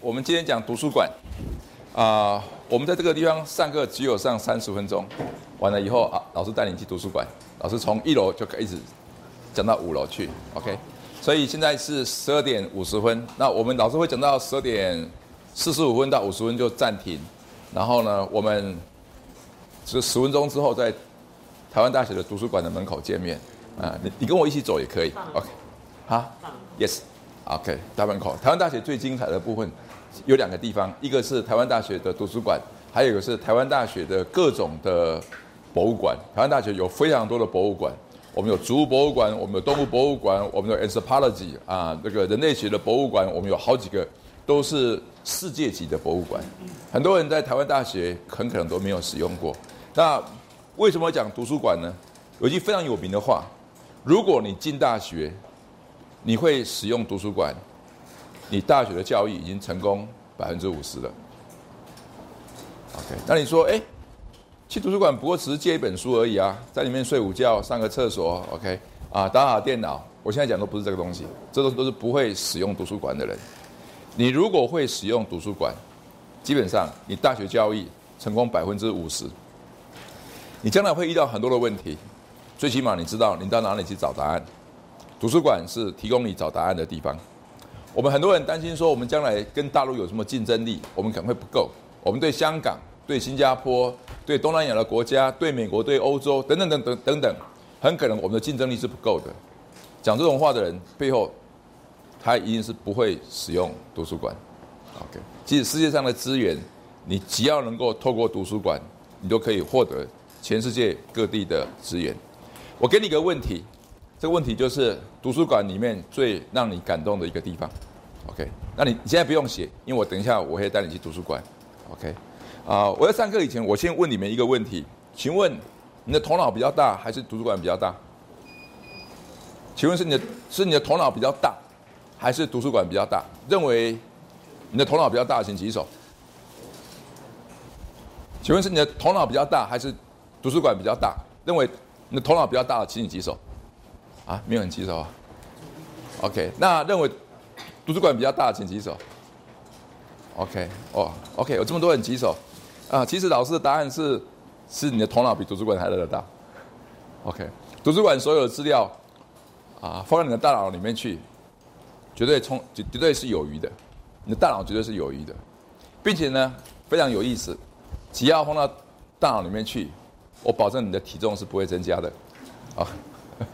我们今天讲图书馆，啊、我们在这个地方上课只有上三十分钟，完了以后啊，老师带你去图书馆，老师从一楼就可以一直讲到五楼去，OK，所以现在是十二点五十分，那我们老师会讲到十二点四十五分到五十分就暂停，然后呢，我们是十分钟之后在台湾大学的图书馆的门口见面，啊、你你跟我一起走也可以，OK，好，Yes。OK，大门口，台湾大学最精彩的部分有两个地方，一个是台湾大学的图书馆，还有一个是台湾大学的各种的博物馆。台湾大学有非常多的博物馆，我们有植物博物馆，我们有动物博物馆，我们有 anthropology 啊，这个人类学的博物馆，我们有好几个都是世界级的博物馆。很多人在台湾大学很可能都没有使用过。那为什么讲图书馆呢？有一句非常有名的话：如果你进大学，你会使用图书馆，你大学的教育已经成功百分之五十了。OK，那你说，哎，去图书馆不过只是借一本书而已啊，在里面睡午觉、上个厕所，OK，啊，打打电脑。我现在讲都不是这个东西，这都都是不会使用图书馆的人。你如果会使用图书馆，基本上你大学教育成功百分之五十。你将来会遇到很多的问题，最起码你知道你到哪里去找答案。图书馆是提供你找答案的地方。我们很多人担心说，我们将来跟大陆有什么竞争力？我们可能会不够。我们对香港、对新加坡、对东南亚的国家、对美国、对欧洲等等等等等等，很可能我们的竞争力是不够的。讲这种话的人背后，他一定是不会使用图书馆。OK，其实世界上的资源，你只要能够透过图书馆，你都可以获得全世界各地的资源。我给你个问题。这个问题就是图书馆里面最让你感动的一个地方，OK？那你你现在不用写，因为我等一下我会带你去图书馆，OK？啊、我在上课以前，我先问你们一个问题，请问你的头脑比较大还是图书馆比较大？请问是你的是你的头脑比较大，还是图书馆比较大？认为你的头脑比较大，请举手。请问是你的头脑比较大，还是图书馆比较大？认为你的头脑比较大的，请你举手。啊，没有人举手啊。OK，那认为图书馆比较大，请举手。OK，哦，OK，有这么多人举手啊。其实老师的答案是，是你的头脑比图书馆还来得大。OK，图书馆所有的资料啊，放到你的大脑里面去，绝对充，绝绝对是有余的。你的大脑绝对是有余的，并且呢，非常有意思，只要放到大脑里面去，我保证你的体重是不会增加的。啊。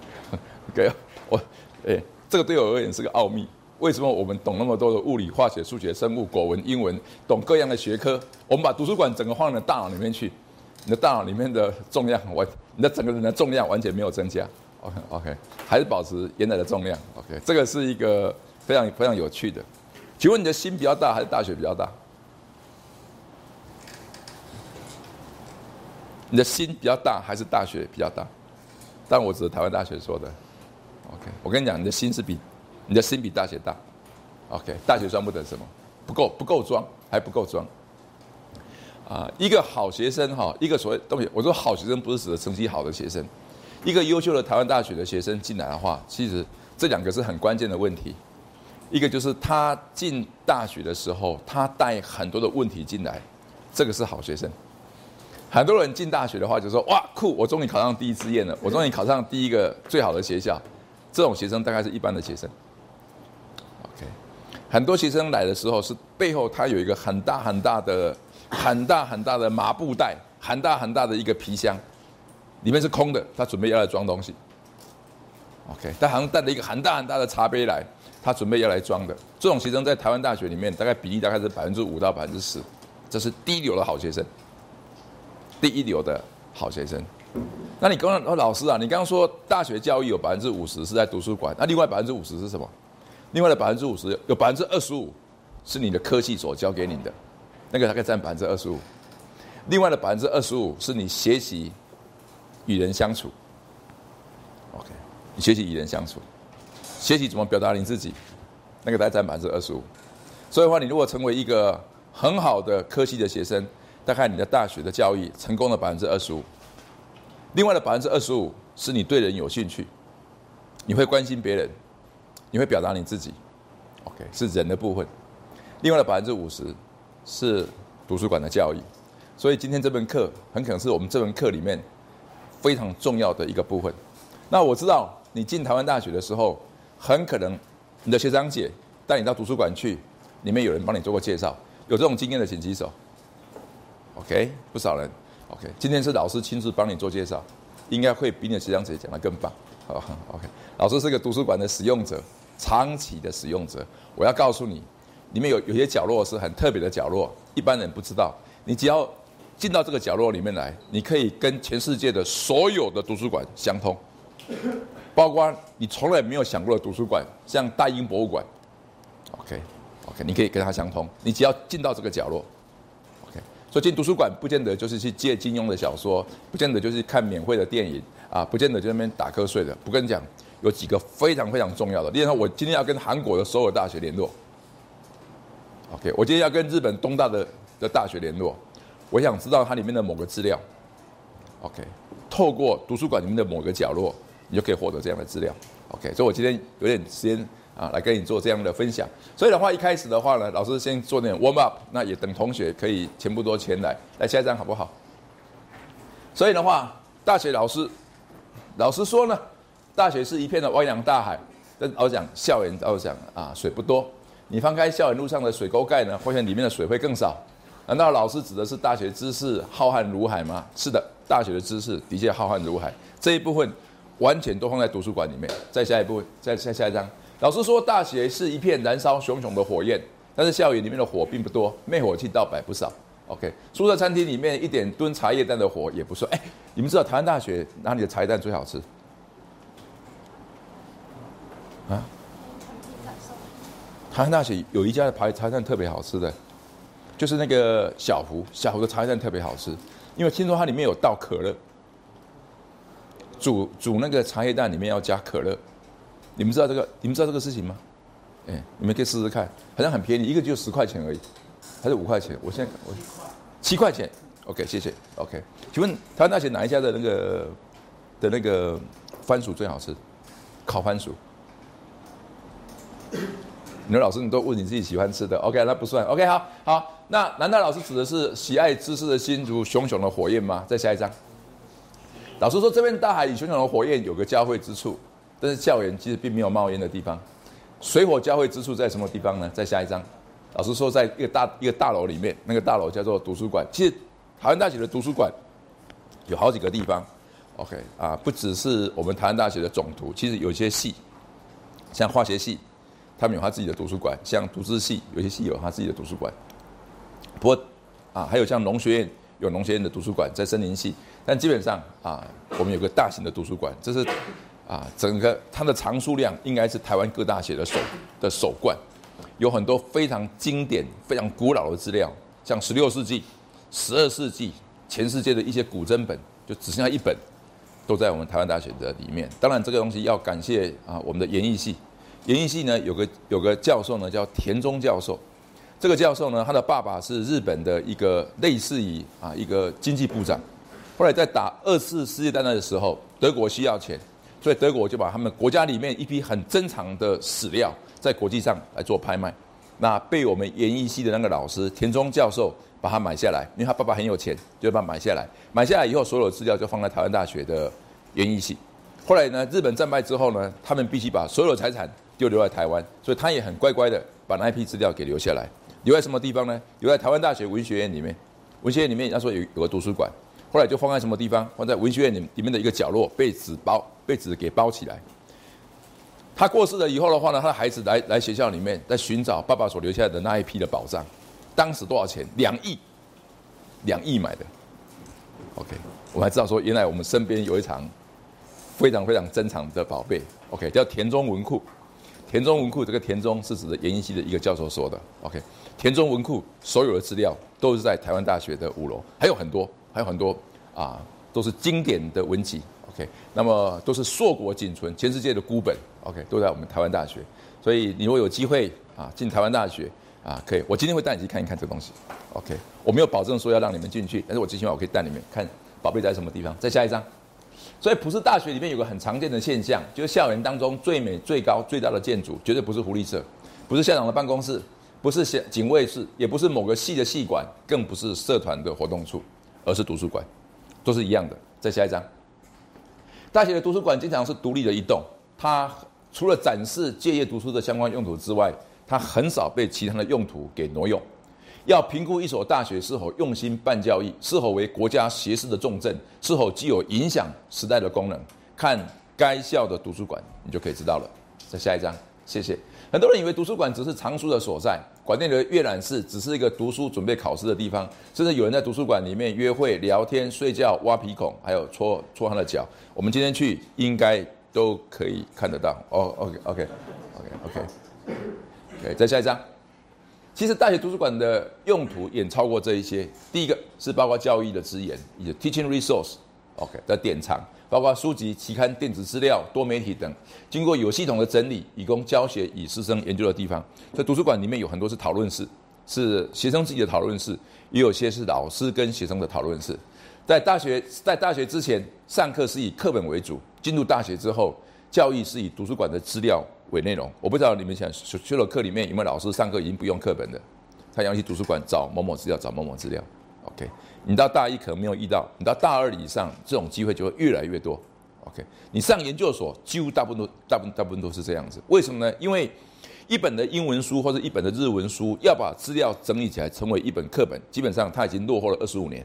OK，我，哎，这个对我而言是个奥秘。为什么我们懂那么多的物理、化学、数学、生物、国文、英文，懂各样的学科？我们把图书馆整个放到大脑里面去，你的大脑里面的重量完，你的整个人的重量完全没有增加。OK，OK，还是保持原来的重量。OK，这个是一个非常非常有趣的。请问你的心比较大还是大学比较大？你的心比较大还是大学比较大？但我指台湾大学说的。OK，我跟你讲，你的心是比你的心比大学大。OK，大学装不得什么，不够不够装，还不够装。啊，一个好学生哈，一个所谓东西，我说好学生不是指的成绩好的学生，一个优秀的台湾大学的学生进来的话，其实这两个是很关键的问题。一个就是他进大学的时候，他带很多的问题进来，这个是好学生。很多人进大学的话，就说哇酷，我终于考上第一志愿了，我终于考上第一个最好的学校。这种学生大概是一般的学生。OK，很多学生来的时候是背后他有一个很大很大的、很大很大的麻布袋，很大很大的一个皮箱，里面是空的，他准备要来装东西。OK，他好像带了一个很大很大的茶杯来，他准备要来装的。这种学生在台湾大学里面大概比例大概是百分之五到百分之十，这是第一流的好学生，第一流的好学生。那你刚刚说老师啊，你刚刚说大学教育有百分之五十是在图书馆，那另外百分之五十是什么？另外的百分之五十有百分之二十五是你的科技所教给你的，那个大概占百分之二十五。另外的百分之二十五是你学习与人相处。OK，你学习与人相处，学习怎么表达你自己，那个大概占百分之二十五。所以的话，你如果成为一个很好的科系的学生，大概你的大学的教育成功了百分之二十五，另外的百分之二十五是你对人有兴趣，你会关心别人，你会表达你自己，OK 是人的部分，另外的百分之五十是图书馆的教育。所以今天这门课很可能是我们这门课里面非常重要的一个部分。那我知道你进台湾大学的时候，很可能你的学长姐带你到图书馆去，里面有人帮你做过介绍，有这种经验的请举手。OK，不少人。OK，今天是老师亲自帮你做介绍，应该会比你的学长姐讲的更棒。好，OK，老师是个图书馆的使用者，长期的使用者。我要告诉你，里面有有些角落是很特别的角落，一般人不知道。你只要进到这个角落里面来，你可以跟全世界的所有的图书馆相通，包括你从来没有想过的图书馆，像大英博物馆。OK，OK，你可以跟它相通。你只要进到这个角落，OK。所以进图书馆不见得就是去借金庸的小说，不见得就是看免费的电影啊，不见得就那边打瞌睡的。不跟你讲，有几个非常非常重要的。例如说，我今天要跟韩国的首尔大学联络，OK。我今天要跟日本东大的的大学联络。我想知道它里面的某个资料，OK，透过图书馆里面的某个角落，你就可以获得这样的资料，OK。所以我今天有点时间啊，来跟你做这样的分享。所以的话，一开始的话呢，老师先做点 warm up，那也等同学可以全部都前来，来下一张好不好？所以的话，大学老师，老师说呢，大学是一片的汪洋大海，但我讲校园，我讲啊，水不多。你翻开校园路上的水沟盖呢，发现里面的水会更少。难道老师指的是大学知识浩瀚如海吗？是的，大学的知识的确浩瀚如海。这一部分完全都放在图书馆里面。再下一步，再下下一张。老师说，大学是一片燃烧熊熊的火焰，但是校园里面的火并不多，灭火器倒摆不少。OK，宿舍餐厅里面一点炖茶叶蛋的火也不算。哎，你们知道台湾大学哪里的茶叶蛋最好吃？啊？台湾大学有一家的排茶叶蛋特别好吃的。就是那个小胡，小胡的茶叶蛋特别好吃，因为听说它里面有倒可乐，煮煮那个茶叶蛋里面要加可乐，你们知道这个？你们知道这个事情吗？哎，你们可以试试看，好像很便宜，一个就十块钱而已，还是五块钱？我现在我七块钱，OK，谢谢，OK。请问台湾大学哪一家的那个的那个番薯最好吃？烤番薯。你说老师，你都问你自己喜欢吃的，OK，那不算，OK，好，好。那难道老师指的是喜爱知识的心如熊熊的火焰吗？再下一章。老师说，这边大海与熊熊的火焰有个交汇之处，但是校园其实并没有冒烟的地方。水火交汇之处在什么地方呢？再下一章。老师说，在一个大一个大楼里面，那个大楼叫做图书馆。其实台湾大学的图书馆有好几个地方，OK 啊，不只是我们台湾大学的总图，其实有些系，像化学系，他们有他自己的图书馆；像图资系，有些系有他自己的图书馆。不过，啊，还有像农学院有农学院的图书馆在森林系，但基本上啊，我们有个大型的图书馆，这是啊，整个它的藏书量应该是台湾各大学的首的首冠，有很多非常经典、非常古老的资料，像十六世纪、十二世纪全世界的一些古珍本，就只剩下一本，都在我们台湾大学的里面。当然，这个东西要感谢啊，我们的演艺系，演艺系呢有个有个教授呢叫田中教授。这个教授呢，他的爸爸是日本的一个类似于啊一个经济部长，后来在打二次世界大战的时候，德国需要钱，所以德国就把他们国家里面一批很珍藏的史料在国际上来做拍卖，那被我们演艺系的那个老师田中教授把它买下来，因为他爸爸很有钱，就把它买下来，买下来以后，所有的资料就放在台湾大学的演艺系。后来呢，日本战败之后呢，他们必须把所有的财产就留在台湾，所以他也很乖乖的把那批资料给留下来。留在什么地方呢？留在台湾大学文学院里面。文学院里面，他说有有个图书馆，后来就放在什么地方？放在文学院里里面的一个角落，被纸包，被纸给包起来。他过世了以后的话呢，他的孩子来来学校里面，在寻找爸爸所留下来的那一批的宝藏。当时多少钱？两亿，两亿买的。OK，我还知道说，原来我们身边有一场非常非常珍藏的宝贝。OK，叫田中文库。田中文库这个田中是指的研艺系的一个教授说的。OK，田中文库所有的资料都是在台湾大学的五楼，还有很多，还有很多啊，都是经典的文集。OK，那么都是硕果仅存，全世界的孤本。OK，都在我们台湾大学。所以你如果有机会啊进台湾大学啊，可以，我今天会带你去看一看这东西。OK，我没有保证说要让你们进去，但是我最起码我可以带你们看宝贝在什么地方。再下一张。所以普世大学里面有个很常见的现象，就是校园当中最美、最高、最大的建筑，绝对不是福利社，不是校长的办公室，不是警警卫室，也不是某个系的系馆，更不是社团的活动处，而是图书馆，都是一样的。再下一张。大学的图书馆经常是独立的一栋，它除了展示借业读书的相关用途之外，它很少被其他的用途给挪用。要评估一所大学是否用心办教育，是否为国家学士的重镇，是否具有影响时代的功能，看该校的图书馆，你就可以知道了。再下一张，谢谢。很多人以为图书馆只是藏书的所在，馆内的阅览室只是一个读书准备考试的地方，甚至有人在图书馆里面约会、聊天、睡觉、挖鼻孔，还有搓搓他的脚。我们今天去应该都可以看得到。哦，OK，OK，OK，OK，OK，再下一张。其实大学图书馆的用途远超过这一些。第一个是包括教育的资源，以及 teaching resource，OK 的典藏，包括书籍、期刊、电子资料、多媒体等，经过有系统的整理，以供教学与师生研究的地方。在图书馆里面有很多是讨论室，是学生自己的讨论室，也有些是老师跟学生的讨论室。在大学在大学之前，上课是以课本为主；进入大学之后，教育是以图书馆的资料。伪内容，我不知道你们想修修的课里面有没有老师上课已经不用课本的，他要去图书馆找某某资料，找某某资料。OK，你到大一可能没有遇到，你到大二以上，这种机会就会越来越多。OK，你上研究所几乎大部分都大部分大部分都是这样子。为什么呢？因为一本的英文书或者一本的日文书要把资料整理起来成为一本课本，基本上它已经落后了二十五年。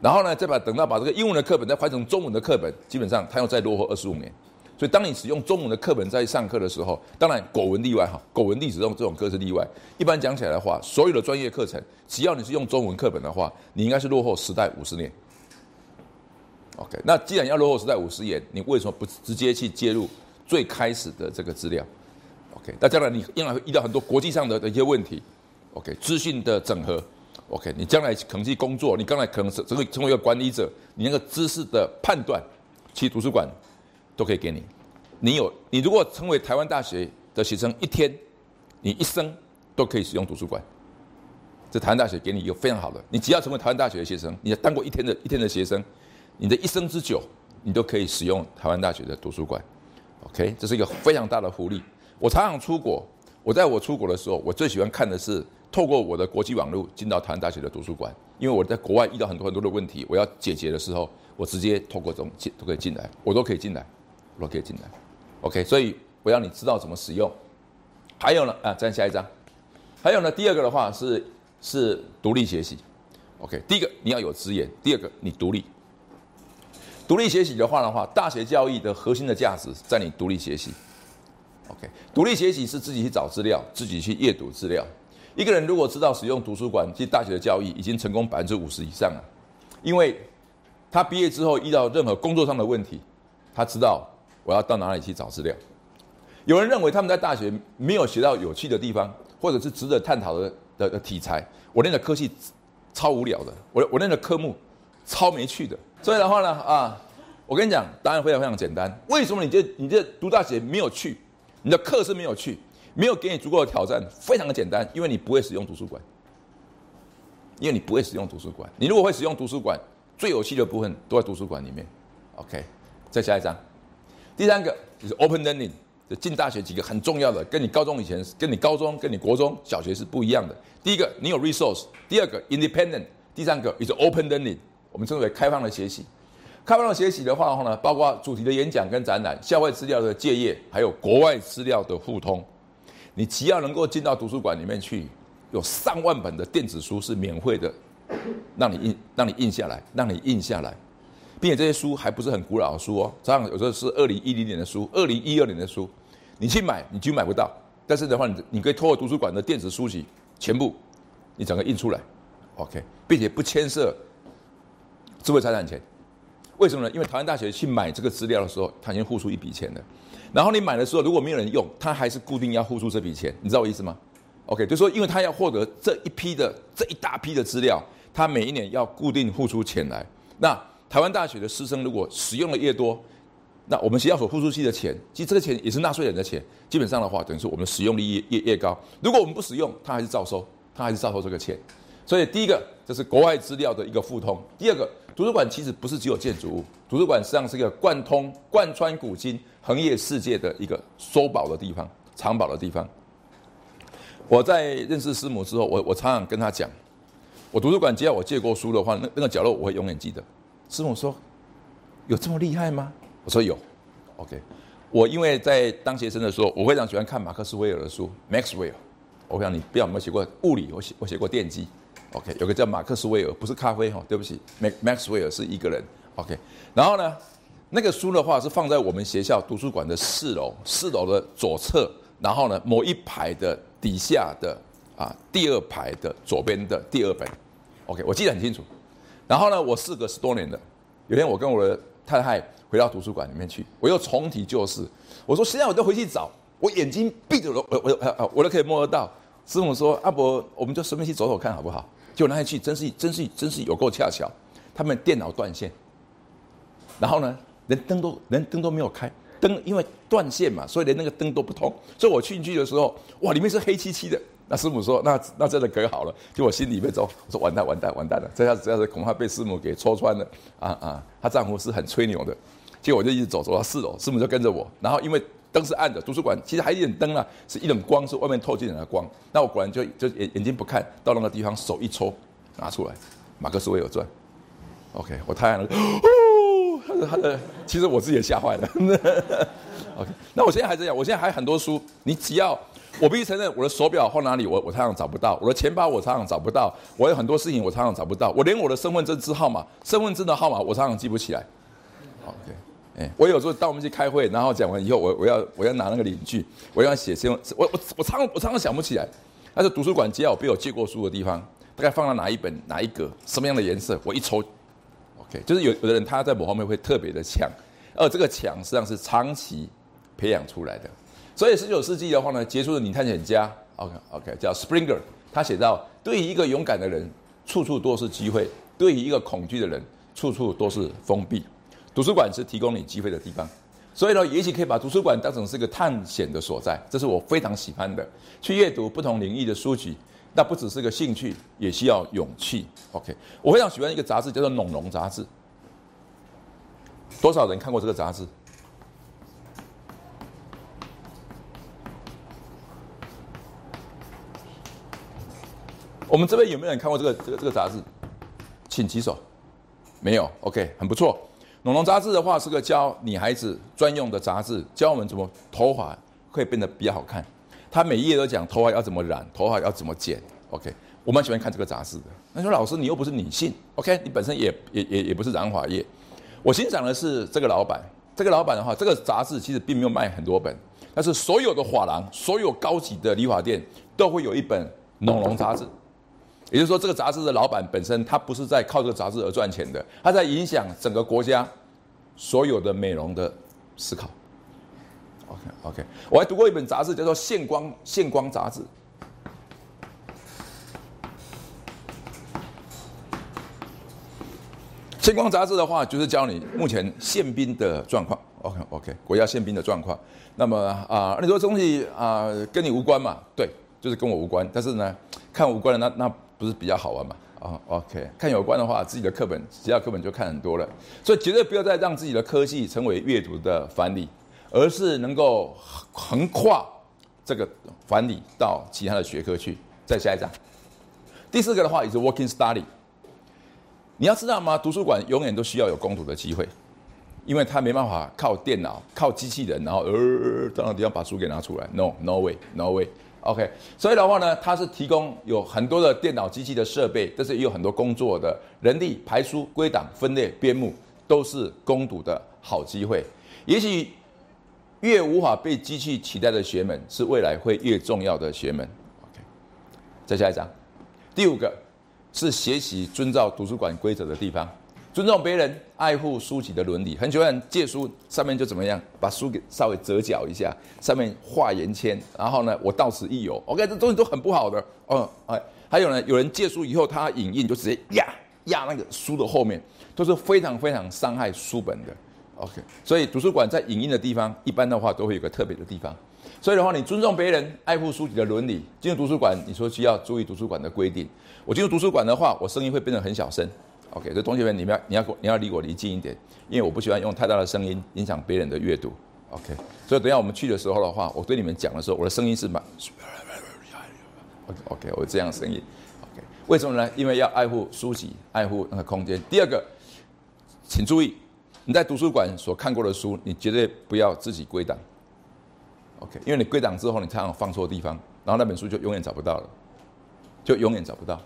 然后呢，再把等到把这个英文的课本再换成中文的课本，基本上它又再落后二十五年。所以，当你使用中文的课本在上课的时候，当然古文例外哈，古文历史这种这种课是例外。一般讲起来的话，所有的专业课程，只要你是用中文课本的话，你应该是落后时代五十年。OK，那既然要落后时代五十年，你为什么不直接去介入最开始的这个资料？OK，那将来你将来会遇到很多国际上的的一些问题。OK，资讯的整合。OK，你将来可能去工作，你将来可能是成为成为一个管理者，你那个知识的判断，其实图书馆。都可以给你，你有你如果成为台湾大学的学生，一天，你一生都可以使用图书馆。这台湾大学给你一个非常好的，你只要成为台湾大学的学生，你当过一天的一天的学生，你的一生之久，你都可以使用台湾大学的图书馆。OK，这是一个非常大的福利。我常常出国，我在我出国的时候，我最喜欢看的是透过我的国际网络进到台湾大学的图书馆，因为我在国外遇到很多很多的问题，我要解决的时候，我直接透过这种进都可以进来，我都可以进来。都可以进来，OK，所以我要你知道怎么使用。还有呢，啊，再下一张。还有呢，第二个的话是是独立学习，OK。第一个你要有资源，第二个你独立。独立学习的话的话，大学教育的核心的价值在你独立学习，OK。独立学习是自己去找资料，自己去阅读资料。一个人如果知道使用图书馆，及大学的教育已经成功百分之五十以上了，因为他毕业之后遇到任何工作上的问题，他知道。我要到哪里去找资料？有人认为他们在大学没有学到有趣的地方，或者是值得探讨的的的题材。我念的科系超无聊的，我我念的科目超没趣的。所以的话呢，啊，我跟你讲，答案非常非常简单。为什么你这你这读大学没有趣？你的课是没有趣，没有给你足够的挑战。非常的简单，因为你不会使用图书馆，因为你不会使用图书馆。你如果会使用图书馆，最有趣的部分都在图书馆里面。OK，再下一张。第三个就是 open learning，就进大学几个很重要的，跟你高中以前、跟你高中、跟你国中小学是不一样的。第一个，你有 resource；第二个，independent；第三个，也是 open learning，我们称为开放的学习。开放的学习的话呢，包括主题的演讲跟展览、校外资料的借阅，还有国外资料的互通。你只要能够进到图书馆里面去，有上万本的电子书是免费的，让你印、让你印下来，让你印下来。并且这些书还不是很古老的书哦，这样有时候是二零一零年的书、二零一二年的书，你去买你就买不到。但是的话，你你可以通过图书馆的电子书籍全部，你整个印出来，OK，并且不牵涉智慧财产权。为什么呢？因为台湾大学去买这个资料的时候，他已经付出一笔钱了。然后你买的时候，如果没有人用，他还是固定要付出这笔钱。你知道我意思吗？OK，就说因为他要获得这一批的这一大批的资料，他每一年要固定付出钱来。那台湾大学的师生如果使用的越多，那我们学校所付出去的钱，其实这个钱也是纳税人的钱。基本上的话，等于说我们使用率越越越高。如果我们不使用，他还是照收，他还是照收这个钱。所以第一个，这是国外资料的一个互通；第二个，图书馆其实不是只有建筑物，图书馆实际上是一个贯通、贯穿古今、横越世界的一个收宝的地方、藏宝的地方。我在认识师母之后，我我常常跟他讲，我图书馆只要我借过书的话，那那个角落我会永远记得。师母说：“有这么厉害吗？”我说有，OK。我因为在当学生的时候，我非常喜欢看马克思威尔的书，Maxwell。我想你不知道有没有写过物理？我写我写过电机，OK。有个叫马克思威尔，不是咖啡哈，对不起，Max Maxwell 是一个人，OK。然后呢，那个书的话是放在我们学校图书馆的四楼，四楼的左侧，然后呢某一排的底下的啊第二排的左边的第二本，OK。我记得很清楚。然后呢，我事隔十多年的，有天我跟我的太太。回到图书馆里面去，我又重提旧事。我说现在我就回去找，我眼睛闭着，我我我我都可以摸得到。师母说：“阿伯，我们就顺便去走走看好不好？”结果那天去，真是真是真是有够恰巧，他们电脑断线，然后呢，连灯都连灯都没有开，灯因为断线嘛，所以连那个灯都不通。所以我进去的时候，哇，里面是黑漆漆的。那师母说：“那那真的可好了。”就我心里面走，我说：“完蛋完蛋完蛋了，这下子这下子恐怕被师母给戳穿了。”啊啊，她丈夫是很吹牛的。结果我就一直走走到四楼，师母就跟着我。然后因为灯是暗的，图书馆其实还有一点灯啊，是一种光，是外面透进来的光。那我果然就就眼眼睛不看，到那个地方手一抽，拿出来《马克思韦尔传》。OK，我太阳了，哦，他的他的，其实我自己也吓坏了。OK，那我现在还这样，我现在还很多书，你只要我必须承认，我的手表放哪里，我我常常找不到；我的钱包我常常找不到；我有很多事情我常常找不到；我连我的身份证字号码、身份证的号码我常常记不起来。OK。哎，我有时候到我们去开会，然后讲完以后，我我要我要拿那个领据，我要写新闻，我我我常我常常想不起来。但是图书馆只要我被我借过书的地方，大概放到哪一本哪一格，什么样的颜色，我一抽，OK，就是有有的人他在某方面会特别的强，而这个强实际上是长期培养出来的。所以十九世纪的话呢，杰出的女探险家，OK OK，叫 Springer，他写到，对于一个勇敢的人，处处都是机会；对于一个恐惧的人，处处都是封闭。图书馆是提供你机会的地方，所以呢，也许可以把图书馆当成是一个探险的所在，这是我非常喜欢的。去阅读不同领域的书籍，那不只是个兴趣，也需要勇气。OK，我非常喜欢一个杂志，叫做《农农杂志》。多少人看过这个杂志？我们这边有没有人看过这个这个这个杂志？请举手。没有？OK，很不错。《农农杂志》的话是个教女孩子专用的杂志，教我们怎么头发可以变得比较好看。他每一页都讲头发要怎么染，头发要怎么剪。OK，我蛮喜欢看这个杂志的。那说老师，你又不是女性，OK，你本身也也也也不是染发业。我欣赏的是这个老板，这个老板的话，这个杂志其实并没有卖很多本，但是所有的发廊、所有高级的理发店都会有一本《农农杂志》。也就是说，这个杂志的老板本身，他不是在靠这个杂志而赚钱的，他在影响整个国家所有的美容的思考。OK OK，我还读过一本杂志，叫做《线光线光杂志》。线光杂志的话，就是教你目前宪兵的状况。OK OK，国家宪兵的状况。那么啊，你说东西啊，跟你无关嘛？对，就是跟我无关。但是呢，看无关的那那。不是比较好玩嘛？啊，OK，看有关的话，自己的课本、其他课本就看很多了。所以绝对不要再让自己的科技成为阅读的藩篱，而是能够横跨这个藩篱到其他的学科去。再下一章，第四个的话也是 working study。你要知道吗？图书馆永远都需要有攻读的机会，因为他没办法靠电脑、靠机器人，然后呃到那地方把书给拿出来。No，no way，no way。OK，所以的话呢，它是提供有很多的电脑机器的设备，但是也有很多工作的人力排书、归档、分类、编目，都是攻读的好机会。也许越无法被机器取代的学门，是未来会越重要的学门。OK，再下一张，第五个是学习遵照图书馆规则的地方。尊重别人，爱护书籍的伦理。很喜欢借书，上面就怎么样，把书给稍微折角一下，上面画圆圈，然后呢，我到此一游。OK，这东西都很不好的。嗯，哎，还有呢，有人借书以后，他影印就直接压压那个书的后面，都是非常非常伤害书本的。OK，所以图书馆在影印的地方，一般的话都会有个特别的地方。所以的话，你尊重别人，爱护书籍的伦理。进入图书馆，你说需要注意图书馆的规定。我进入图书馆的话，我声音会变得很小声。OK，所以同学们，你们要你要你要离我离近一点，因为我不喜欢用太大的声音影响别人的阅读。OK，所以等下我们去的时候的话，我对你们讲的时候，我的声音是蛮 OK，我这样声音。OK，为什么呢？因为要爱护书籍，爱护那个空间。第二个，请注意。你在图书馆所看过的书，你绝对不要自己归档，OK？因为你归档之后，你常常放错地方，然后那本书就永远找不到了，就永远找不到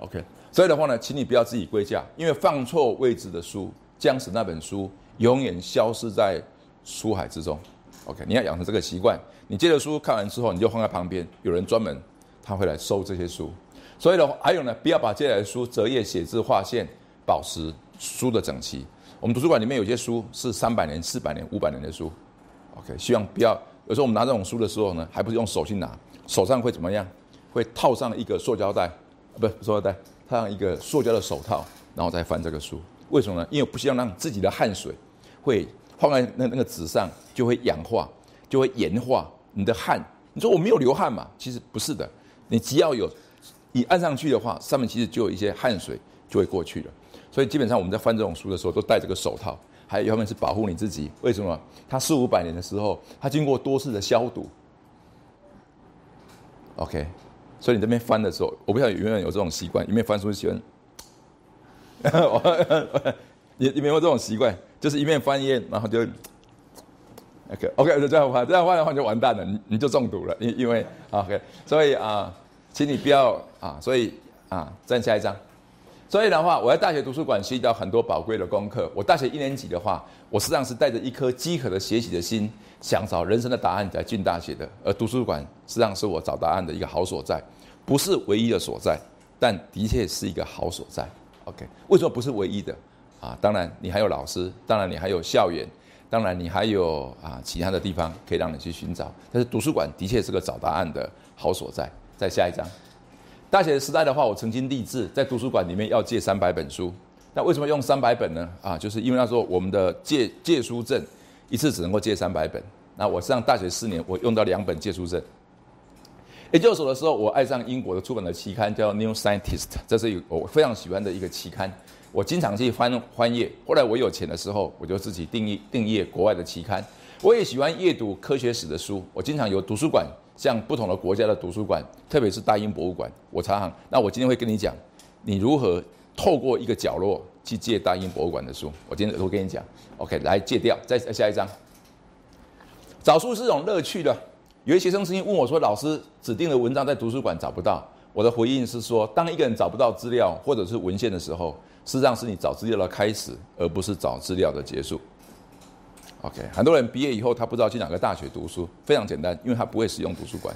，OK？所以的话呢，请你不要自己归架，因为放错位置的书将使那本书永远消失在书海之中，OK？你要养成这个习惯，你借的书看完之后，你就放在旁边，有人专门他会来收这些书。所以的话，还有呢，不要把借来的书折页、写字、划线，保持书的整齐。我们图书馆里面有些书是三百年、四百年、五百年的书，OK，希望不要。有时候我们拿这种书的时候呢，还不是用手去拿，手上会怎么样？会套上一个塑胶袋，不是塑胶袋，套上一个塑胶的手套，然后再翻这个书。为什么呢？因为不希望让自己的汗水会放在那那个纸上，就会氧化，就会盐化你的汗。你说我没有流汗嘛？其实不是的，你只要有你按上去的话，上面其实就有一些汗水就会过去了。所以基本上我们在翻这种书的时候，都戴这个手套，还有一方面是保护你自己。为什么？它四五百年的时候，它经过多次的消毒。OK，所以你这边翻的时候，我不晓得有没有有这种习惯，有没有翻书喜欢？你你没有这种习惯，就是一面翻页，然后就 OK OK，就这样翻这样翻的话就完蛋了，你你就中毒了，因因为 OK，所以啊，请你不要啊，所以啊，再下一张。所以的话，我在大学图书馆学到很多宝贵的功课。我大学一年级的话，我实际上是带着一颗饥渴的学习的心，想找人生的答案才进大学的。而图书馆实际上是我找答案的一个好所在，不是唯一的所在，但的确是一个好所在。OK，为什么不是唯一的？啊，当然你还有老师，当然你还有校园，当然你还有啊其他的地方可以让你去寻找。但是图书馆的确是个找答案的好所在。再下一张。大学时代的话，我曾经立志在图书馆里面要借三百本书。那为什么用三百本呢？啊，就是因为那时候我们的借借书证一次只能够借三百本。那我上大学四年，我用到两本借书证。研究所的时候，我爱上英国的出版的期刊叫《New Scientist》，这是我非常喜欢的一个期刊。我经常去翻翻页。后来我有钱的时候，我就自己订阅订阅国外的期刊。我也喜欢阅读科学史的书。我经常有图书馆。像不同的国家的图书馆，特别是大英博物馆，我常常。那我今天会跟你讲，你如何透过一个角落去借大英博物馆的书。我今天我跟你讲，OK，来借掉。再下一张，找书是种乐趣的。有些学生曾经问我说：“老师，指定的文章在图书馆找不到。”我的回应是说：当一个人找不到资料或者是文献的时候，事实上是你找资料的开始，而不是找资料的结束。OK，很多人毕业以后，他不知道去哪个大学读书，非常简单，因为他不会使用图书馆。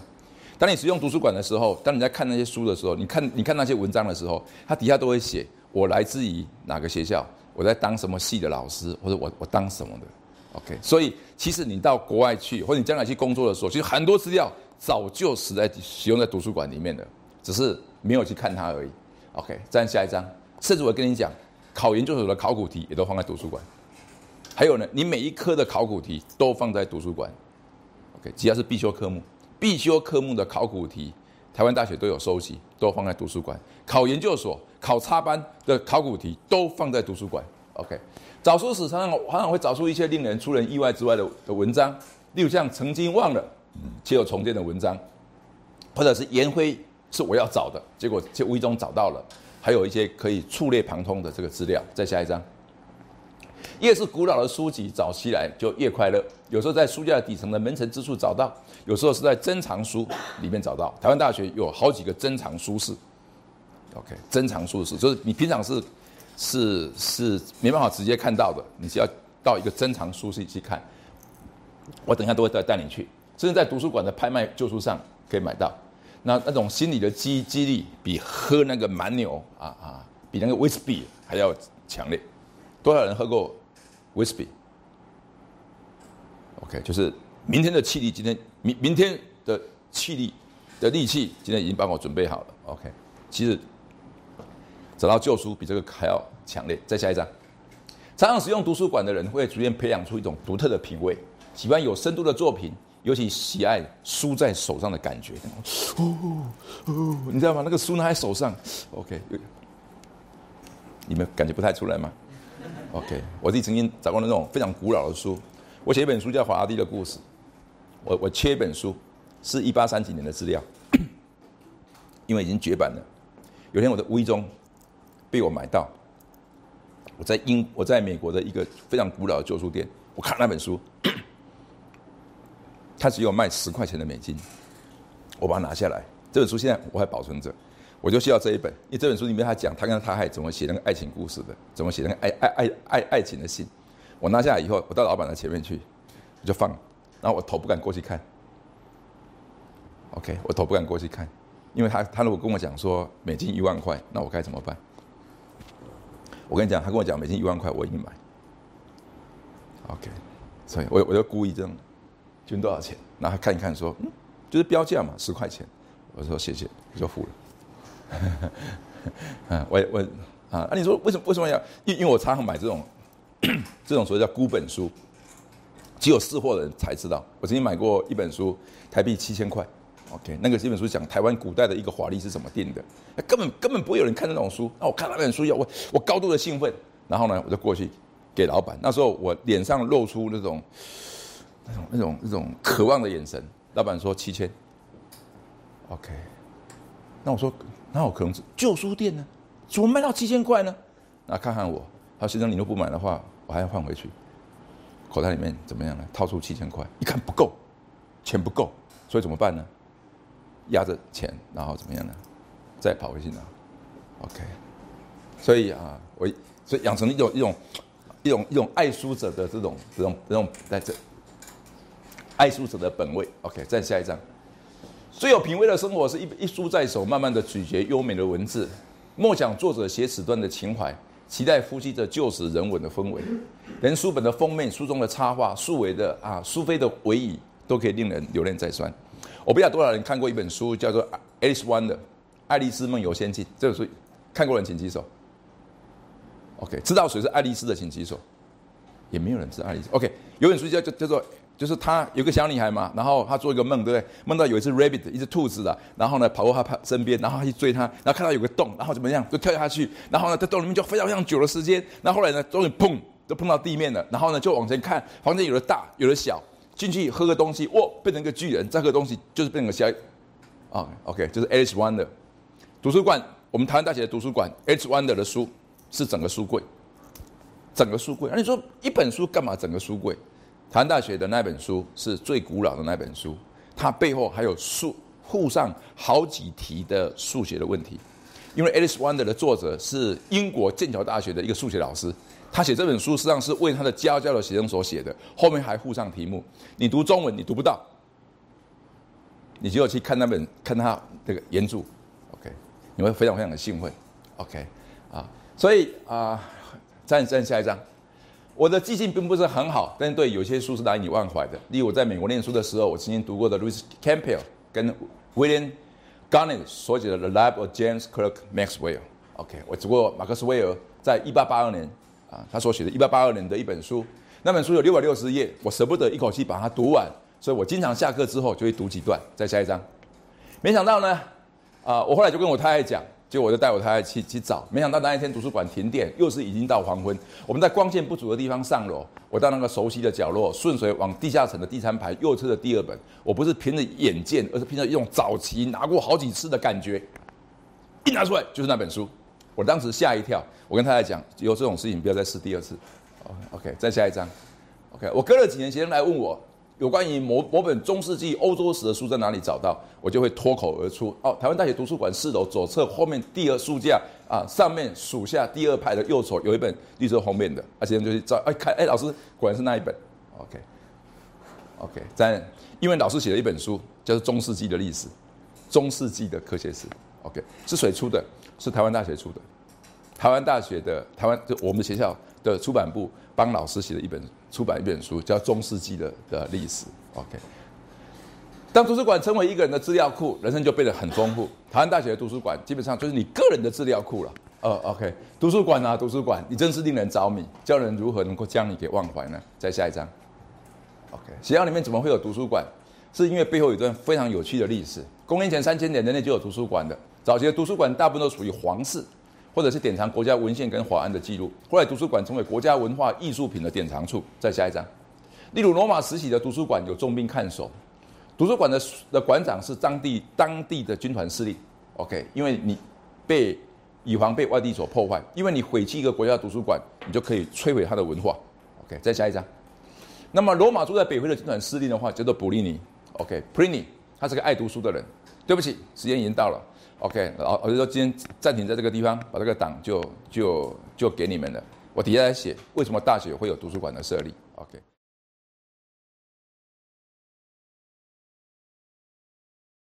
当你使用图书馆的时候，当你在看那些书的时候，你看你看那些文章的时候，它底下都会写我来自于哪个学校，我在当什么系的老师，或者我我当什么的。OK，所以其实你到国外去，或者你将来去工作的时候，其实很多资料早就死在使用在图书馆里面的，只是没有去看它而已。OK，再下一张，甚至我跟你讲，考研究所的考古题也都放在图书馆。还有呢，你每一科的考古题都放在图书馆，OK，只要是必修科目，必修科目的考古题，台湾大学都有收集，都放在图书馆。考研究所、考插班的考古题都放在图书馆，OK。找书史常常常常会找出一些令人出人意外之外的的文章，例如像曾经忘了且有重建的文章，或者是颜辉是我要找的，结果却无意中找到了，还有一些可以触类旁通的这个资料。再下一张。越是古老的书籍，找起来就越快乐。有时候在书架底层的门层之处找到，有时候是在珍藏书里面找到。台湾大学有好几个珍藏书室，OK，珍藏书室就是你平常是是是没办法直接看到的，你是要到一个珍藏书室去看。我等一下都会带带你去，甚至在图书馆的拍卖旧书上可以买到。那那种心理的激激励，比喝那个蛮牛啊啊，比那个威士忌还要强烈。多少人喝过？Whisky，OK，就是明天的气力，今天明明天的气力的力气，今天已经帮我准备好了。OK，其实找到旧书比这个还要强烈。再下一张，常常使用图书馆的人会逐渐培养出一种独特的品味，喜欢有深度的作品，尤其喜爱书在手上的感觉。哦哦，你知道吗？那个书拿在手上，OK，你们感觉不太出来吗？OK，我自己曾经找过那种非常古老的书，我写一本书叫《华拉蒂的故事》，我我切一本书，是一八三几年的资料，因为已经绝版了。有天我的无意中被我买到。我在英，我在美国的一个非常古老的旧书店，我看那本书，它只有卖十块钱的美金，我把它拿下来。这本书现在我还保存着，我就需要这一本，因为这本书里面他讲他跟他太怎么写那个爱情故事的，怎么写那个爱爱爱爱爱情的信。我拿下来以后，我到老板的前面去，我就放，然后我头不敢过去看。OK，我头不敢过去看，因为他他如果跟我讲说美金一万块，那我该怎么办？我跟你讲，他跟我讲，美金一万块，我一定买。OK，所以我我就故意这样，捐多少钱？然后看一看，说，嗯，就是标价嘛，十块钱。我说谢谢，就付了。嗯，我我啊，那你说为什么为什么要？因因为我常常买这种 这种所谓叫孤本书，只有识货的人才知道。我曾经买过一本书，台币七千块。OK，那个是一本书讲台湾古代的一个法律是怎么定的，根本根本不会有人看那种书。那我看那本书要我我高度的兴奋，然后呢，我就过去给老板。那时候我脸上露出那种那种那种那种渴望的眼神。老板说七千，OK。那我说那我可能是旧书店呢，怎么卖到七千块呢？那看看我，他说先生你都不买的话，我还要换回去。口袋里面怎么样呢？掏出七千块，一看不够，钱不够，所以怎么办呢？压着钱，然后怎么样呢？再跑回去拿，OK。所以啊，我所以养成了一种一种一种一种爱书者的这种这种这种在这爱书者的本位，OK。再下一张，最有品味的生活是一一书在手，慢慢的咀嚼优美的文字，默想作者写此段的情怀，期待呼吸着旧时人文的氛围。连书本的封面、书中的插画、书尾的啊苏菲的尾语，都可以令人留恋再酸。我不知道多少人看过一本书，叫做《Alice One》的》《爱丽丝梦游仙境》。这本书看过人请举手。OK，知道谁是爱丽丝的请举手。也没有人知道爱丽丝。OK，有本书叫叫叫做，就是她有个小女孩嘛，然后她做一个梦，对不对？梦到有一只 rabbit，一只兔子的，然后呢跑过她身边，然后她去追它，然后看到有个洞，然后怎么样，就跳下去，然后呢在洞里面就非常非常久的时间，然后后来呢终于砰，就碰到地面了，然后呢就往前看，房间有的大，有的小。进去喝个东西，哇，变成一个巨人；再喝东西，就是变成个小，啊，OK，就是 Alice Wonder。图书馆，我们台湾大学的图书馆，Alice Wonder 的书是整个书柜，整个书柜。那你说一本书干嘛整个书柜？台湾大学的那本书是最古老的那本书，它背后还有数附上好几题的数学的问题，因为 Alice Wonder 的作者是英国剑桥大学的一个数学老师。他写这本书实际上是为他的家教的学生所写的，后面还附上题目。你读中文你读不到，你就要去看那本看他这个原著，OK，你会非常非常的兴奋，OK，啊，所以啊，再再下一章，我的记性并不是很好，但是对有些书是难以忘怀的。例如我在美国念书的时候，我曾经读过的 Louis Campbell 跟 William Garnett 所写的《The Life of James Clerk Maxwell》，OK，我读过马克思韦尔在一八八二年。啊，他所写的1882年的一本书，那本书有六百六十页，我舍不得一口气把它读完，所以我经常下课之后就会读几段，再下一章。没想到呢，啊，我后来就跟我太太讲，结果我就带我太太去去找，没想到那一天图书馆停电，又是已经到黄昏，我们在光线不足的地方上楼，我到那个熟悉的角落，顺水往地下层的第三排右侧的第二本，我不是凭着眼见，而是凭着一种早期拿过好几次的感觉，一拿出来就是那本书。我当时吓一跳，我跟太太讲，有这种事情不要再试第二次。OK，再下一张。OK，我隔了几年，学生来问我有关于某某本中世纪欧洲史的书在哪里找到，我就会脱口而出：哦，台湾大学图书馆四楼左侧后面第二书架啊，上面属下第二排的右手有一本绿色封面的，而且就是找哎看哎，老师果然是那一本。OK，OK，在因为老师写了一本书，叫做《中世纪的历史》，中世纪的科学史。OK，是谁出的？是台湾大学出的。台湾大学的台湾就我们学校的出版部帮老师写了一本出版一本书，叫《中世纪的的历史》。OK，当图书馆成为一个人的资料库，人生就变得很丰富。台湾大学的图书馆基本上就是你个人的资料库了。哦，OK，图书馆啊，图书馆，你真是令人着迷。教人如何能够将你给忘怀呢？在下一章，OK，学校里面怎么会有图书馆？是因为背后有一段非常有趣的历史。公元前三千年，人类就有图书馆的。早期的图书馆大部分都属于皇室，或者是典藏国家文献跟法案的记录。后来图书馆成为国家文化艺术品的典藏处。再下一张，例如罗马时期的图书馆有重兵看守，图书馆的的馆长是当地当地的军团司令。OK，因为你被以防被外地所破坏，因为你毁弃一个国家的图书馆，你就可以摧毁它的文化。OK，再下一张。那么罗马住在北非的军团司令的话叫做普利尼。OK，Pliny，他是个爱读书的人。对不起，时间已经到了。OK，然后我就说今天暂停在这个地方，把这个档就就就给你们了。我底下来写为什么大学会有图书馆的设立。OK